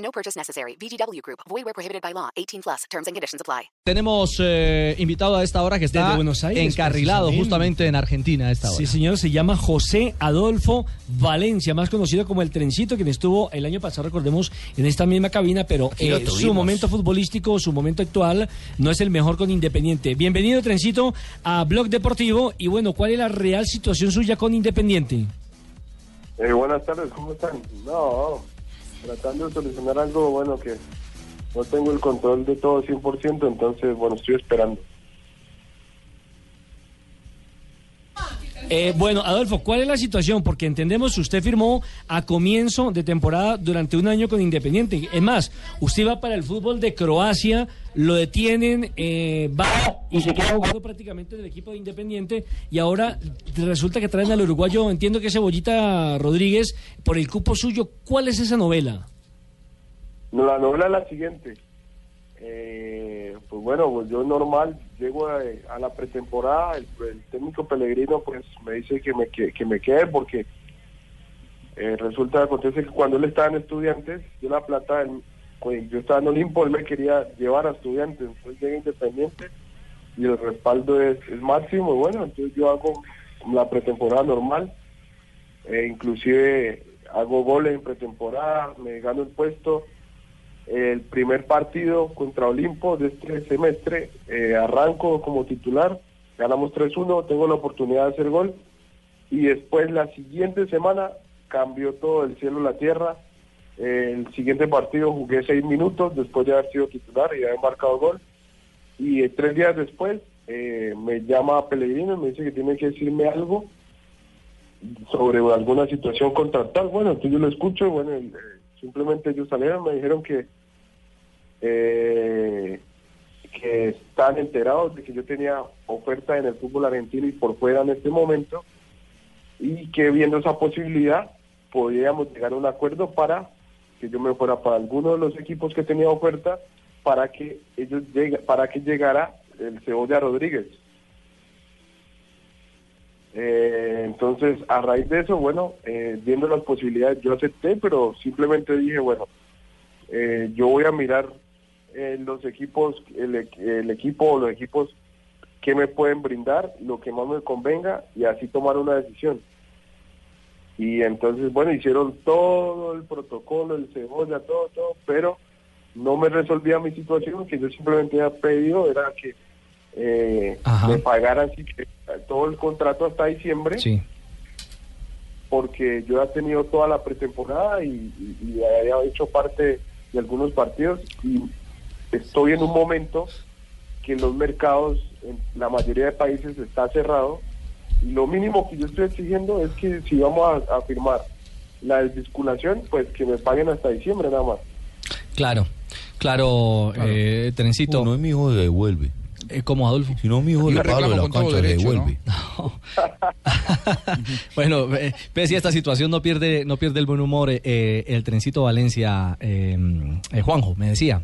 No purchase necessary. VGW Group. Void where prohibited by law. 18 plus. Terms and conditions apply. Tenemos eh, invitado a esta hora que está Desde Buenos Aires, encarrilado justamente en Argentina a esta hora. Sí, señor, se llama José Adolfo Valencia, más conocido como el Trencito, quien estuvo el año pasado, recordemos, en esta misma cabina, pero eh, su momento futbolístico, su momento actual, no es el mejor con Independiente. Bienvenido, Trencito, a Blog Deportivo. Y bueno, ¿cuál es la real situación suya con Independiente? Eh, buenas tardes, ¿cómo están? No, tratando de solucionar algo, bueno, que no tengo el control de todo 100%, entonces, bueno, estoy esperando. Eh, bueno, Adolfo, ¿cuál es la situación? Porque entendemos que usted firmó a comienzo de temporada durante un año con Independiente. Es más, usted va para el fútbol de Croacia, lo detienen, eh, va y se queda jugando prácticamente del equipo de Independiente y ahora resulta que traen al uruguayo, entiendo que es Cebollita Rodríguez, por el cupo suyo. ¿Cuál es esa novela? No, la novela es la siguiente. Eh, pues bueno, pues yo normal llego a, a la pretemporada, el, el técnico Pellegrino pues me dice que me, que, que me quede porque eh, resulta, acontece que cuando él estaba en estudiantes, yo la plata, él- pues, yo estaba en Olimpo, él me quería llevar a estudiantes, entonces llega Independiente y el respaldo es, es máximo, y bueno, entonces yo hago la pretemporada normal, eh, inclusive hago goles en pretemporada, me gano el puesto, el primer partido contra Olimpo de este semestre, eh, arranco como titular, ganamos 3-1, tengo la oportunidad de hacer gol y después la siguiente semana cambió todo el cielo la tierra. El siguiente partido jugué seis minutos después de haber sido titular y haber marcado gol. Y tres días después eh, me llama Pellegrino y me dice que tiene que decirme algo sobre alguna situación contractual. Bueno, entonces yo lo escucho, bueno, eh, simplemente ellos salieron, me dijeron que eh, que están enterados de que yo tenía oferta en el fútbol argentino y por fuera en este momento y que viendo esa posibilidad podíamos llegar a un acuerdo para que yo me fuera para alguno de los equipos que tenía oferta para que ellos llegue, para que llegara el Cebolla Rodríguez. Eh, entonces, a raíz de eso, bueno, eh, viendo las posibilidades, yo acepté, pero simplemente dije, bueno, eh, yo voy a mirar eh, los equipos, el, e- el equipo o los equipos que me pueden brindar, lo que más me convenga y así tomar una decisión. Y entonces, bueno, hicieron todo el protocolo, el cebolla, todo, todo, pero no me resolvía mi situación, que yo simplemente había pedido era que eh, me pagaran sí, que todo el contrato hasta diciembre Sí. porque yo he tenido toda la pretemporada y, y, y había hecho parte de algunos partidos y estoy en un momento que los mercados en la mayoría de países está cerrado y lo mínimo que yo estoy exigiendo es que si vamos a, a firmar la desvinculación pues que me paguen hasta diciembre nada más Claro, claro, eh, Trencito. No es mi hijo, le devuelve. Eh, como Adolfo. Si no es mi hijo, le pago la cancha, le derecho, devuelve. bueno, eh, pese a esta situación no pierde, no pierde el buen humor eh, eh, el trencito Valencia, eh, eh, Juanjo, me decía.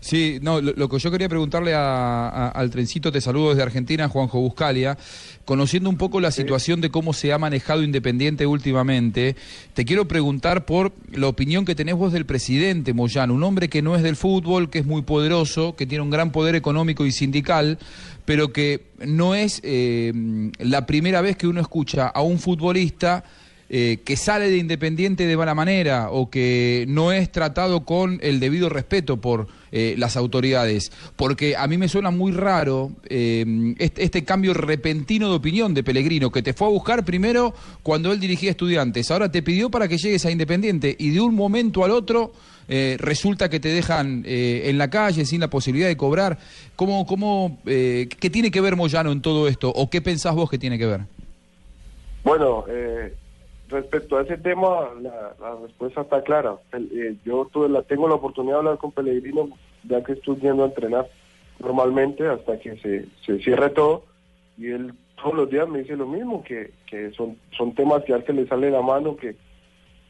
Sí, no, lo, lo que yo quería preguntarle a- a- al trencito, te saludo desde Argentina, Juanjo Buscalia, conociendo un poco la situación de cómo se ha manejado Independiente últimamente, te quiero preguntar por la opinión que tenés vos del presidente Moyano, un hombre que no es del fútbol, que es muy poderoso, que tiene un gran poder económico y sindical, pero que no es eh, la primera vez que uno escucha a un futbolista eh, que sale de Independiente de mala manera o que no es tratado con el debido respeto por eh, las autoridades. Porque a mí me suena muy raro eh, este, este cambio repentino de opinión de Pellegrino, que te fue a buscar primero cuando él dirigía estudiantes, ahora te pidió para que llegues a Independiente y de un momento al otro... resulta que te dejan en la calle sin la posibilidad de cobrar. ¿Cómo, cómo, ¿Qué tiene que ver Moyano en todo esto? ¿O qué pensás vos que tiene que ver? Bueno, eh, respecto a ese tema, la, respuesta está clara. El- eh, yo tuve la, tengo la oportunidad de hablar con Pellegrino, ya que estoy yendo a entrenar normalmente hasta que se, se cierre todo, y él todos los días me dice lo mismo, que, que son, son temas que a él se le sale la mano, que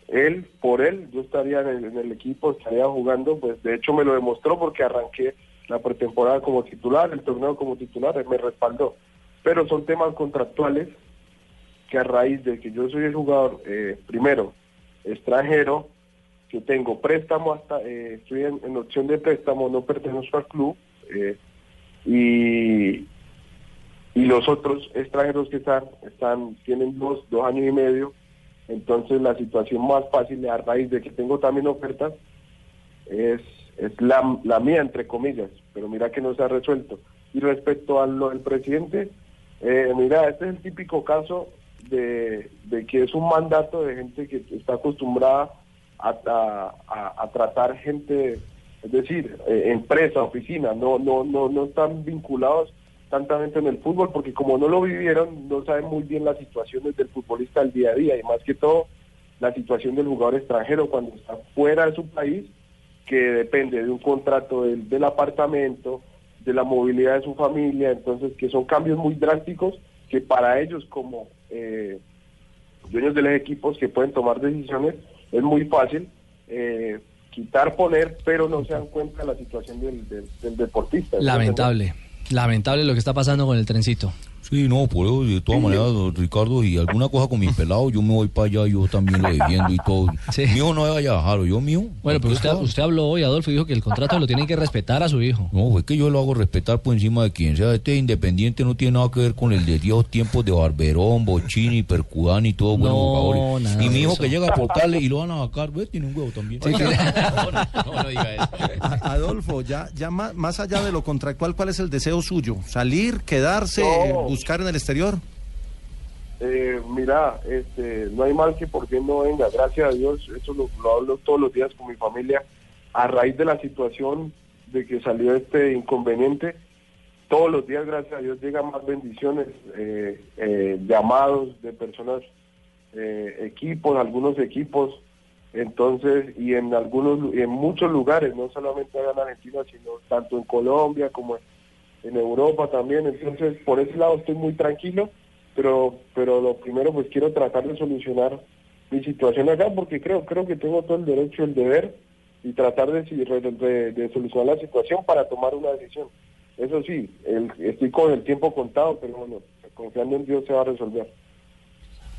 él, por él, yo estaría en el, en el equipo, estaría jugando, pues de hecho me lo demostró porque arranqué la pretemporada como titular, el torneo como titular, él me respaldó. Pero son temas contractuales que a raíz de que yo soy el jugador, eh, primero, extranjero, que tengo préstamo hasta, eh, estoy en, opción de préstamo, no pertenezco al club, eh, y, y los otros extranjeros que están, están, tienen dos, dos años y medio, entonces la situación más fácil a raíz de que tengo también ofertas es, es la, la mía, entre comillas, pero mira que no se ha resuelto. Y respecto a lo del presidente, eh, mira, este es el típico caso de, que es un mandato de gente que está acostumbrada a tratar gente, es decir, eh, empresa, oficina, no, no, no, no están vinculados tantamente en el fútbol, porque como no lo vivieron, no saben muy bien las situaciones del futbolista al día a día, y más que todo la situación del jugador extranjero cuando está fuera de su país, que depende de un contrato del, del apartamento, de la movilidad de su familia, entonces que son cambios muy drásticos que para ellos como eh, dueños de los equipos que pueden tomar decisiones es muy fácil eh, quitar, poner, pero no se dan cuenta de la situación del, del- del deportista. Lamentable. Lamentable lo que está pasando con el trencito. Sí, no, por eso, de todas maneras, Ricardo, y alguna cosa con mis pelados, yo me voy para allá, yo también lo defiendo y todo. Sí. Mío no vaya a bajar, ¿o yo mío. Bueno, pero usted, usted habló hoy, Adolfo, y dijo que el contrato lo tiene que respetar a su hijo. No, es que yo lo hago respetar por encima de quien sea. Este independiente no tiene nada que ver con el de viejos tiempos de Barberón, Bochini, Percudán y todos buenos No, jugadores. nada Y mi hijo eso. que llega a aportarle y lo van a sacar, ¿ves? Tiene un huevo también. Sí, que- no, no, no, no diga eso. Adolfo, ya, ya más, más allá de lo contractual, ¿cuál es el deseo suyo? ¿Salir, quedarse, No. Buscar en el exterior? Eh, mira, este, no hay mal que por qué no venga, gracias a Dios, eso lo, lo hablo todos los días con mi familia, a raíz de la situación de que salió este inconveniente, todos los días, gracias a Dios, llegan más bendiciones, eh, eh, llamados de personas, eh, equipos, algunos equipos, entonces, y en algunos, en muchos lugares, no solamente en Argentina, sino tanto en Colombia como en Europa también, entonces por ese lado estoy muy tranquilo, pero pero lo primero pues quiero tratar de solucionar mi situación acá porque creo creo que tengo todo el derecho, el deber y tratar de, de- de solucionar la situación para tomar una decisión. Eso sí, el- estoy con el tiempo contado, pero bueno, confiando en Dios se va a resolver.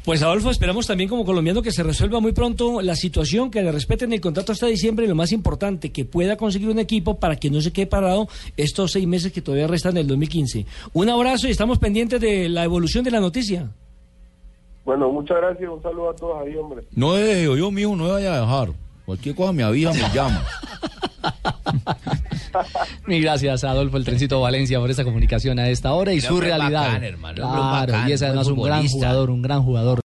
Pues Adolfo, esperamos también como colombiano que se resuelva muy pronto la situación, que le respeten el contrato hasta diciembre y lo más importante, que pueda conseguir un equipo para que no se quede parado estos seis meses que todavía restan del 2015. Un abrazo y estamos pendientes de la evolución de la noticia. Bueno, muchas gracias, un saludo a todos ahí, hombre. No deje, yo mío no me vaya a dejar. Cualquier cosa me avisa, me llama. Mil gracias, Adolfo el Trencito Valencia, por esa comunicación a esta hora y su realidad. bacán, hermano, claro, bacán, y es además un gran jugador, un gran jugador.